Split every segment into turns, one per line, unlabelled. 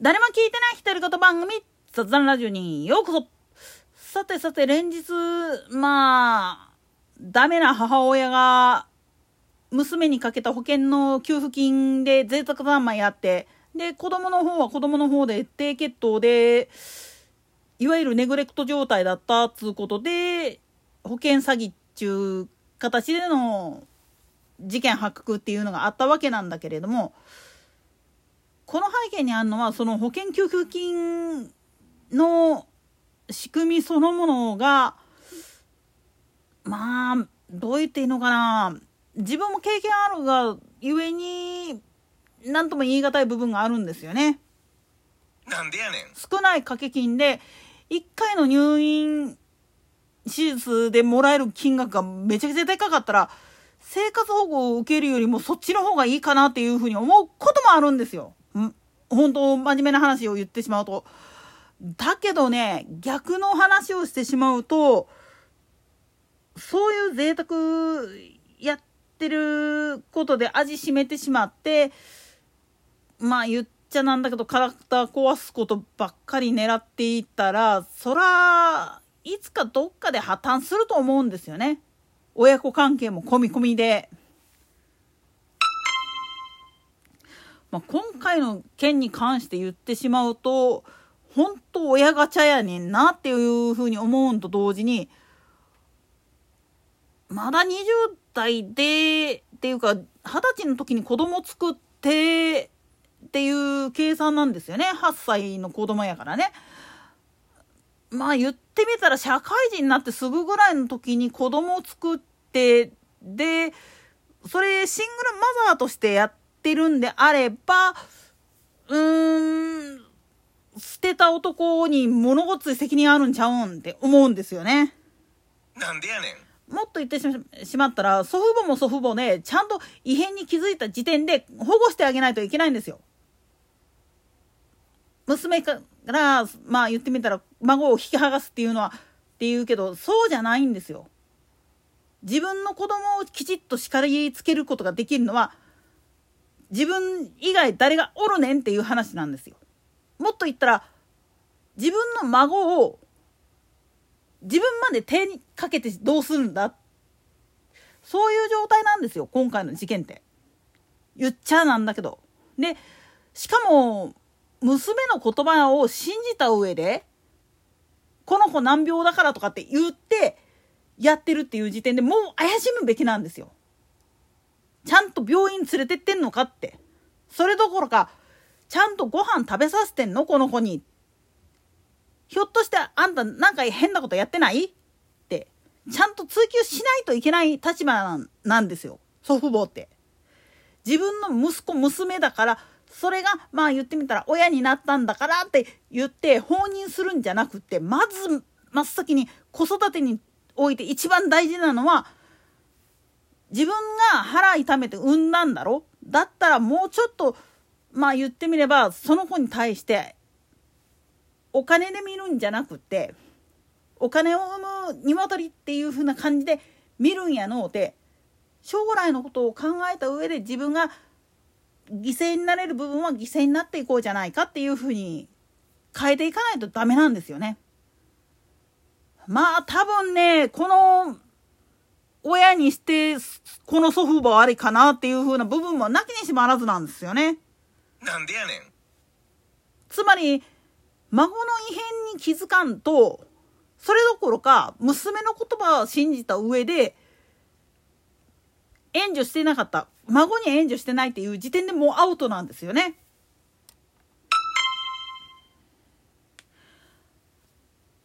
誰も聞いてない独り言番組、雑談ラジオにようこそ。さてさて、連日、まあ、ダメな母親が、娘にかけた保険の給付金で贅沢三昧あって、で、子供の方は子供の方で低血糖で、いわゆるネグレクト状態だったっつうことで、保険詐欺っちゅう形での事件発覚っていうのがあったわけなんだけれども、この背景にあるのはその保険給付金の仕組みそのものがまあどう言っていいのかな自分も経験あるがゆえに何とも言い難い部分があるんですよね。
なんでやねん。
少ない掛け金で1回の入院手術でもらえる金額がめちゃくちゃでかかったら生活保護を受けるよりもそっちの方がいいかなっていうふうに思うこともあるんですよ。本当真面目な話を言ってしまうと。だけどね、逆の話をしてしまうと、そういう贅沢やってることで味しめてしまって、まあ言っちゃなんだけど、カラクター壊すことばっかり狙っていったら、そら、いつかどっかで破綻すると思うんですよね。親子関係も込み込みで。まあ、今回の件に関して言ってしまうと本当親ガチャやねんなっていうふうに思うんと同時にまだ20代でっていうか二十歳の時に子供作ってっていう計算なんですよね8歳の子供やからね。まあ言ってみたら社会人になってすぐぐらいの時に子供を作ってでそれシングルマザーとしてやってってるんであれば、うーん、捨てた男に物ごっつい責任あるんちゃうんって思うんですよね。
なんでやね
ん。もっと言ってしまったら、祖父母も祖父母で、ちゃんと異変に気づいた時点で保護してあげないといけないんですよ。娘から、まあ言ってみたら、孫を引き剥がすっていうのは、って言うけど、そうじゃないんですよ。自分の子供をきちっと叱りつけることができるのは、自分以外誰がおるねんっていう話なんですよ。もっと言ったら自分の孫を自分まで手にかけてどうするんだ？そういう状態なんですよ今回の事件って。言っちゃなんだけど。でしかも娘の言葉を信じた上でこの子難病だからとかって言ってやってるっていう時点でもう怪しむべきなんですよ。ちゃんと病院連れてってんのかって。それどころか、ちゃんとご飯食べさせてんの？この子に。ひょっとしてあんたなんか変なことやってない？って、ちゃんと追求しないといけない立場なんですよ。祖父母って。自分の息子、娘だから、それが、まあ言ってみたら、親になったんだからって言って放任するんじゃなくって、まず真っ先に子育てにおいて一番大事なのは、自分が腹痛めて産んだんだろ？だったらもうちょっとまあ言ってみればその子に対してお金で見るんじゃなくてお金を産む鶏っていう風な感じで見るんやのうて将来のことを考えた上で自分が犠牲になれる部分は犠牲になっていこうじゃないかっていう風に変えていかないとダメなんですよね。まあ多分ねこの親にして、この祖父母ありかなっていう風な部分もなきにしもあらずなんですよね。
なんでやねん。
つまり、孫の異変に気づかんと、それどころか、娘の言葉を信じた上で、援助してなかった。孫に援助してないっていう時点でもうアウトなんですよね。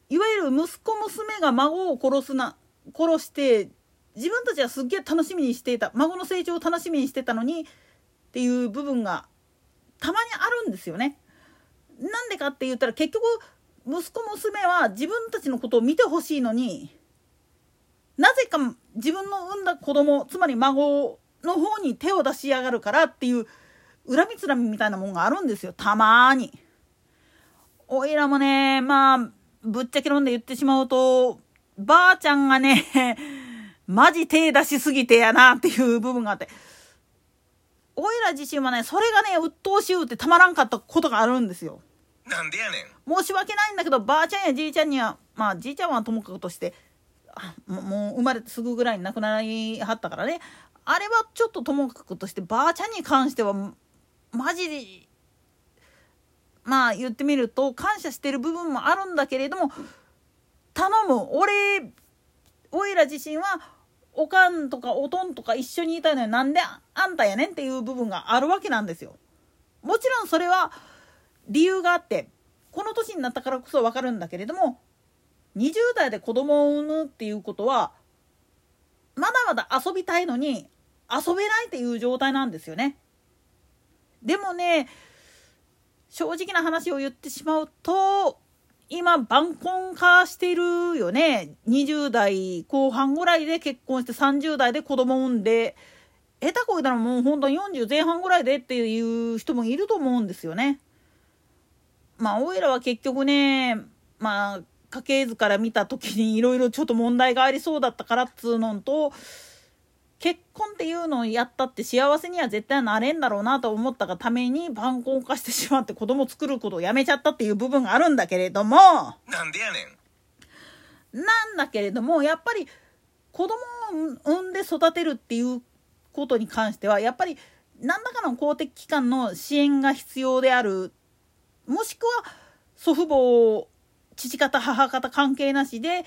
いわゆる息子娘が孫を殺すな、殺して自分たちはすっげえ楽しみにしていた孫の成長を楽しみにしてたのにっていう部分がたまにあるんですよね。なんでかって言ったら結局息子娘は自分たちのことを見てほしいのになぜか自分の産んだ子供つまり孫の方に手を出しやがるからっていう恨みつらみみたいなもんがあるんですよたまに。おいらもねまあぶっちゃけ論で言ってしまうとばあちゃんがねマジ手出しすぎてやなっていう部分があって。おいら自身はねそれがね鬱陶しゅうってたまらんかったことがあるんですよ。
なんでやね
ん申し訳ないんだけどばあちゃんやじいちゃんにはまあじいちゃんはともかくとしてもう生まれてすぐぐらいに亡くなりはったからねあれはちょっとともかくとしてばあちゃんに関してはマジでまあ言ってみると感謝してる部分もあるんだけれども頼む俺おいら自身はおかんとかおとんとか一緒にいたのになんであんたやねんっていう部分があるわけなんですよ。もちろんそれは理由があってこの年になったからこそ分かるんだけれども20代で子供を産むっていうことはまだまだ遊びたいのに遊べないっていう状態なんですよね。でもね正直な話を言ってしまうと今晩婚化してるよね20代後半ぐらいで結婚して30代で子供産んで下手こいたらもう本当に40前半ぐらいでっていう人もいると思うんですよね。まあおいらは結局ねまあ家系図から見た時にいろいろちょっと問題がありそうだったからっつうのと結婚っていうのをやったって幸せには絶対なれんだろうなと思ったがために晩婚化してしまって子供作ることをやめちゃったっていう部分があるんだけれども
なんでやね
んなんだけれどもやっぱり子供を産んで育てるっていうことに関してはやっぱり何らかの公的機関の支援が必要であるもしくは祖父母父方母方関係なしで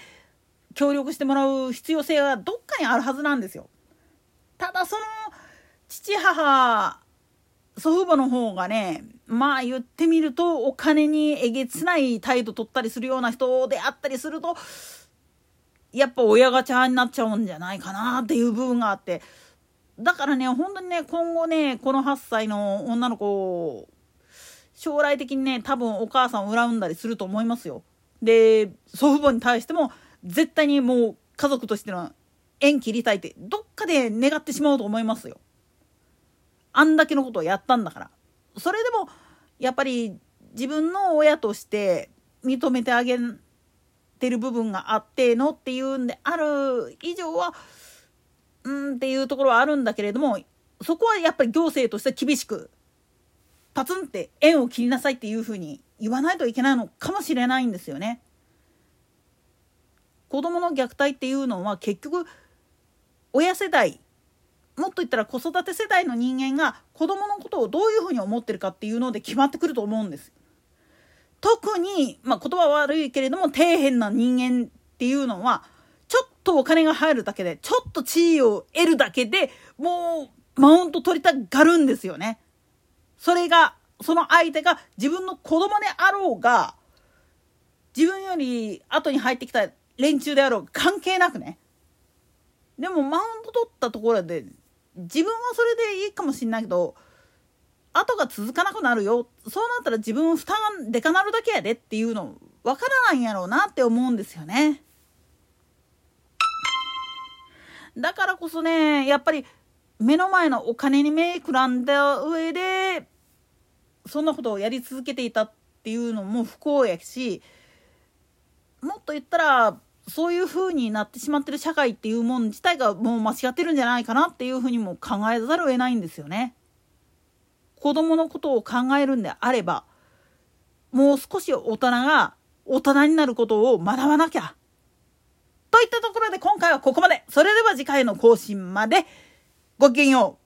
協力してもらう必要性がどっかにあるはずなんですよ。ただその父母祖父母の方がねまあ言ってみるとお金にえげつない態度取ったりするような人であったりするとやっぱ親ガチャになっちゃうんじゃないかなっていう部分があってだからね本当にね今後ねこの8歳の女の子将来的にね多分お母さんを恨んだりすると思いますよ。で祖父母に対しても絶対にもう家族としての縁切りたいってどっかで願ってしまうと思いますよ。あんだけのことをやったんだから。それでもやっぱり自分の親として認めてあげてる部分があってのっていうんである以上はうんっていうところはあるんだけれどもそこはやっぱり行政として厳しくパツンって縁を切りなさいっていうふうに言わないといけないのかもしれないんですよね。子供の虐待っていうのは結局親世代もっと言ったら子育て世代の人間が子供のことをどういうふうに思ってるかっていうので決まってくると思うんです。特に、まあ、言葉は悪いけれども底辺な人間っていうのはちょっとお金が入るだけでちょっと地位を得るだけでもうマウント取りたがるんですよね。それがその相手が自分の子供であろうが自分より後に入ってきた連中であろう関係なくねでもマウント取ったところで自分はそれでいいかもしんないけど後が続かなくなるよそうなったら自分負担でかなるだけやでっていうの分からないんやろうなって思うんですよね。だからこそねやっぱり目の前のお金に目くらんだ上でそんなことをやり続けていたっていうのも不幸やしもっと言ったらそういう風になってしまってる社会っていうもん自体がもう間違ってるんじゃないかなっていう風にも考えざるを得ないんですよね。子供のことを考えるんであればもう少し大人が大人になることを学ばなきゃ。といったところで今回はここまで。それでは次回の更新までごきげんよう。